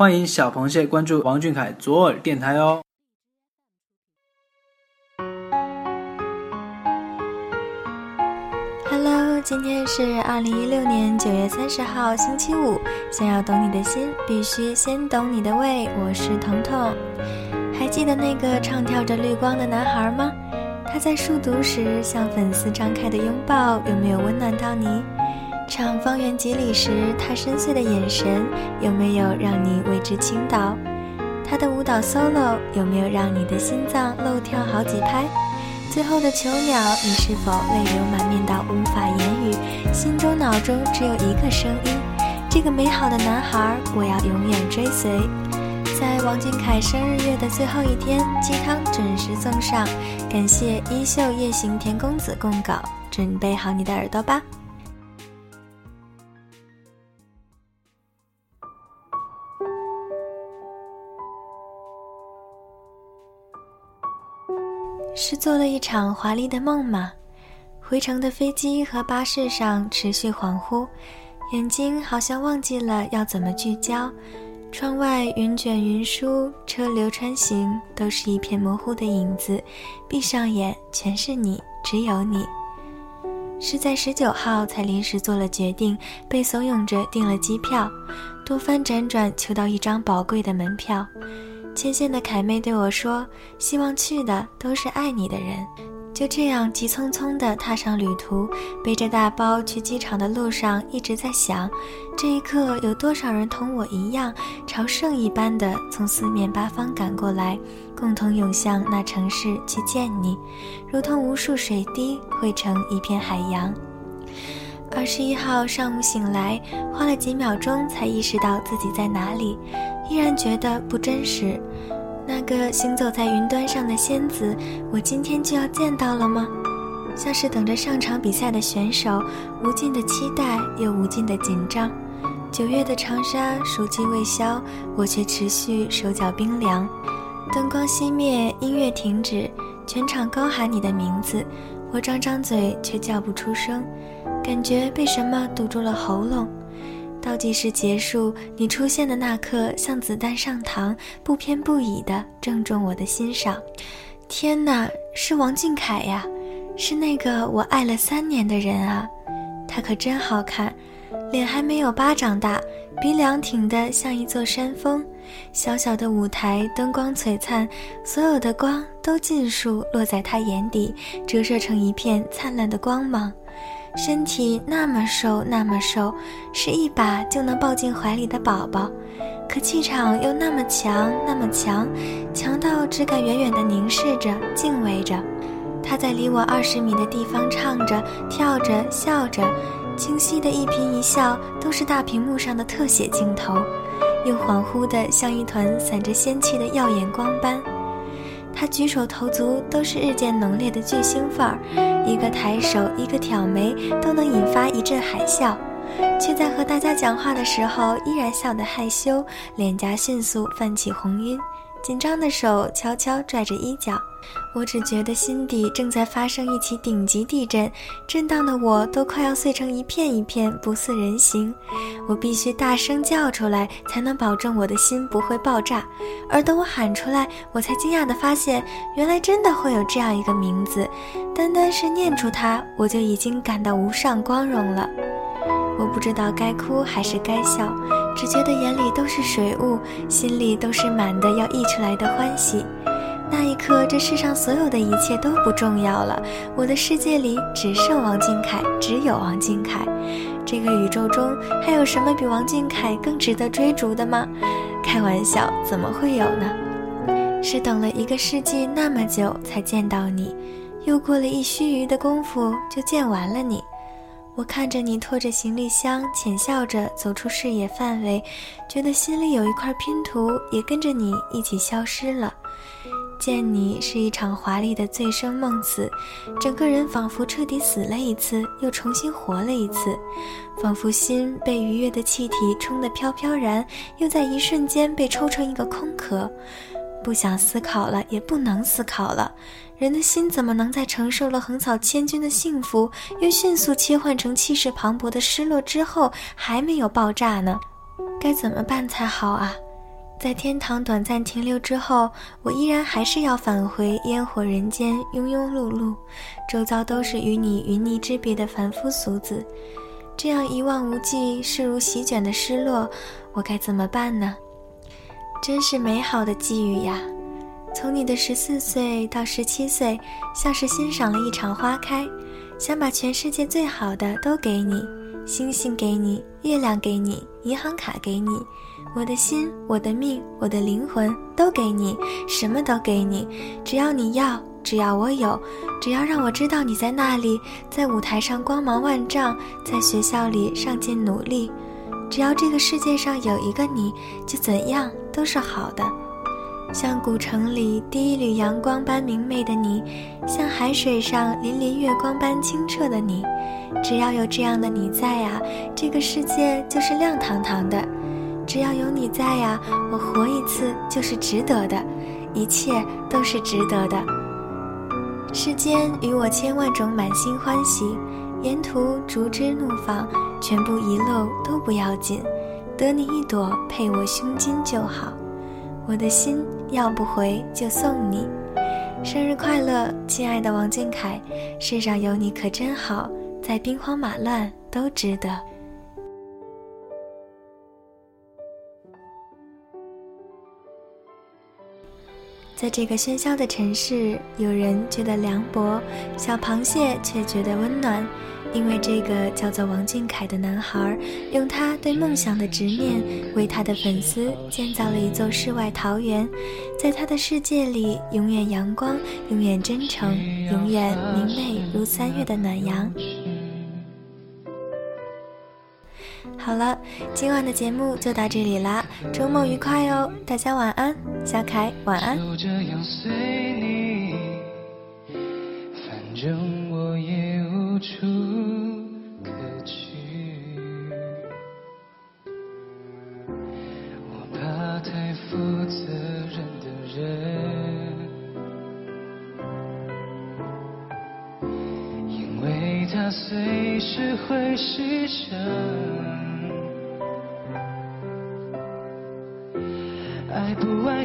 欢迎小螃蟹关注王俊凯左耳电台哦。Hello，今天是二零一六年九月三十号，星期五。想要懂你的心，必须先懂你的胃。我是彤彤，还记得那个唱跳着绿光的男孩吗？他在数独时向粉丝张开的拥抱，有没有温暖到你？唱方圆几里时，他深邃的眼神，有没有让你为之倾倒？他的舞蹈 solo，有没有让你的心脏漏跳好几拍？最后的囚鸟，你是否泪流满面到无法言语？心中脑中只有一个声音：这个美好的男孩，我要永远追随。在王俊凯生日月的最后一天，鸡汤准时送上，感谢衣袖夜行田公子供稿，准备好你的耳朵吧。是做了一场华丽的梦吗？回程的飞机和巴士上持续恍惚，眼睛好像忘记了要怎么聚焦。窗外云卷云舒，车流穿行，都是一片模糊的影子。闭上眼，全是你，只有你。是在十九号才临时做了决定，被怂恿着订了机票，多番辗转求到一张宝贵的门票。牵线的凯妹对我说：“希望去的都是爱你的人。”就这样急匆匆地踏上旅途，背着大包去机场的路上，一直在想：这一刻有多少人同我一样，朝圣一般的从四面八方赶过来，共同涌向那城市去见你，如同无数水滴汇成一片海洋。二十一号上午醒来，花了几秒钟才意识到自己在哪里。依然觉得不真实。那个行走在云端上的仙子，我今天就要见到了吗？像是等着上场比赛的选手，无尽的期待又无尽的紧张。九月的长沙，暑气未消，我却持续手脚冰凉。灯光熄灭，音乐停止，全场高喊你的名字，我张张嘴却叫不出声，感觉被什么堵住了喉咙。倒计时结束，你出现的那刻，像子弹上膛，不偏不倚的正中我的心上。天哪，是王俊凯呀，是那个我爱了三年的人啊！他可真好看，脸还没有巴掌大，鼻梁挺得像一座山峰。小小的舞台，灯光璀璨，所有的光都尽数落在他眼底，折射成一片灿烂的光芒。身体那么瘦，那么瘦，是一把就能抱进怀里的宝宝，可气场又那么强，那么强，强到只敢远远地凝视着，敬畏着。他在离我二十米的地方唱着、跳着、笑着，清晰的一颦一笑都是大屏幕上的特写镜头，又恍惚的像一团散着仙气的耀眼光斑。他举手投足都是日渐浓烈的巨星范儿，一个抬手，一个挑眉，都能引发一阵海啸，却在和大家讲话的时候依然笑得害羞，脸颊迅速泛起红晕。紧张的手悄悄拽着衣角，我只觉得心底正在发生一起顶级地震，震荡的我都快要碎成一片一片，不似人形。我必须大声叫出来，才能保证我的心不会爆炸。而等我喊出来，我才惊讶地发现，原来真的会有这样一个名字。单单是念出它，我就已经感到无上光荣了。不知道该哭还是该笑。只觉得眼里都是水雾，心里都是满的要溢出来的欢喜。那一刻，这世上所有的一切都不重要了。我的世界里只剩王俊凯，只有王俊凯。这个宇宙中还有什么比王俊凯更值得追逐的吗？开玩笑，怎么会有呢？是等了一个世纪那么久才见到你，又过了一须臾的功夫就见完了你。我看着你拖着行李箱，浅笑着走出视野范围，觉得心里有一块拼图也跟着你一起消失了。见你是一场华丽的醉生梦死，整个人仿佛彻底死了一次，又重新活了一次，仿佛心被愉悦的气体冲得飘飘然，又在一瞬间被抽成一个空壳。不想思考了，也不能思考了。人的心怎么能在承受了横扫千军的幸福，又迅速切换成气势磅礴的失落之后，还没有爆炸呢？该怎么办才好啊？在天堂短暂停留之后，我依然还是要返回烟火人间，庸庸碌碌，周遭都是与你云泥之别的凡夫俗子，这样一望无际、势如席卷的失落，我该怎么办呢？真是美好的际遇呀！从你的十四岁到十七岁，像是欣赏了一场花开，想把全世界最好的都给你，星星给你，月亮给你，银行卡给你。我的心，我的命，我的灵魂都给你，什么都给你，只要你要，只要我有，只要让我知道你在那里，在舞台上光芒万丈，在学校里上进努力，只要这个世界上有一个你，就怎样都是好的。像古城里第一缕阳光般明媚的你，像海水上粼粼月光般清澈的你，只要有这样的你在啊，这个世界就是亮堂堂的。只要有你在呀，我活一次就是值得的，一切都是值得的。世间与我千万种满心欢喜，沿途竹枝怒放，全部遗漏都不要紧，得你一朵配我胸襟就好。我的心要不回就送你，生日快乐，亲爱的王俊凯，世上有你可真好，在兵荒马乱都值得。在这个喧嚣的城市，有人觉得凉薄，小螃蟹却觉得温暖，因为这个叫做王俊凯的男孩，用他对梦想的执念，为他的粉丝建造了一座世外桃源，在他的世界里，永远阳光，永远真诚，永远明媚如三月的暖阳。好了，今晚的节目就到这里啦，周末愉快哦，大家晚安，小凯晚安。就这样随你，反正我也无处可去。我怕太负责任的人，因为他随时会失声。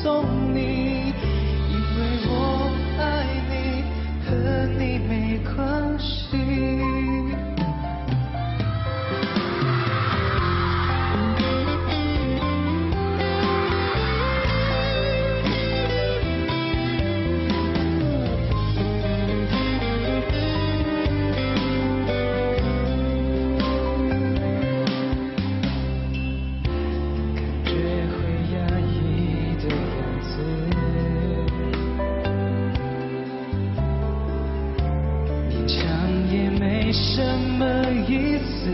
送你，什么意思？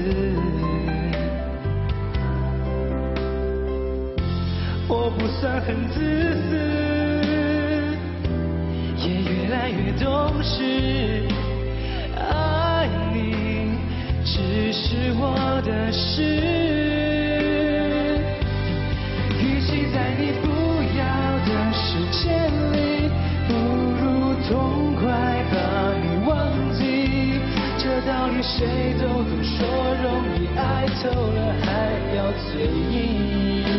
我不算很自私，也越来越懂事。爱你只是我的事，与其在你不要的世界里，不如痛快把你。道理谁都懂，说容易，爱透了还要嘴硬。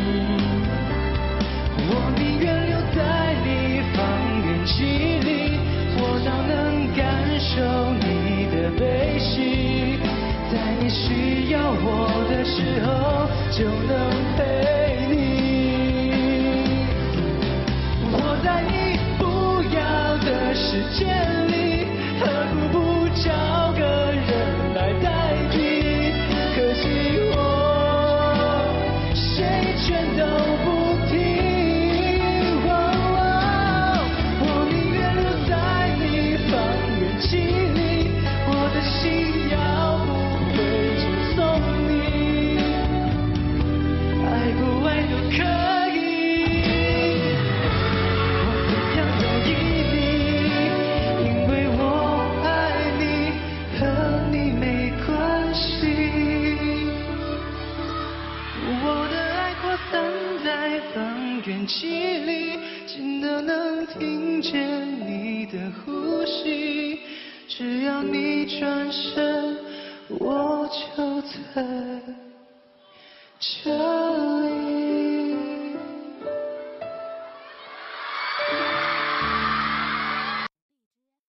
远距离，近的能听见你的呼吸。只要你转身，我就在这里。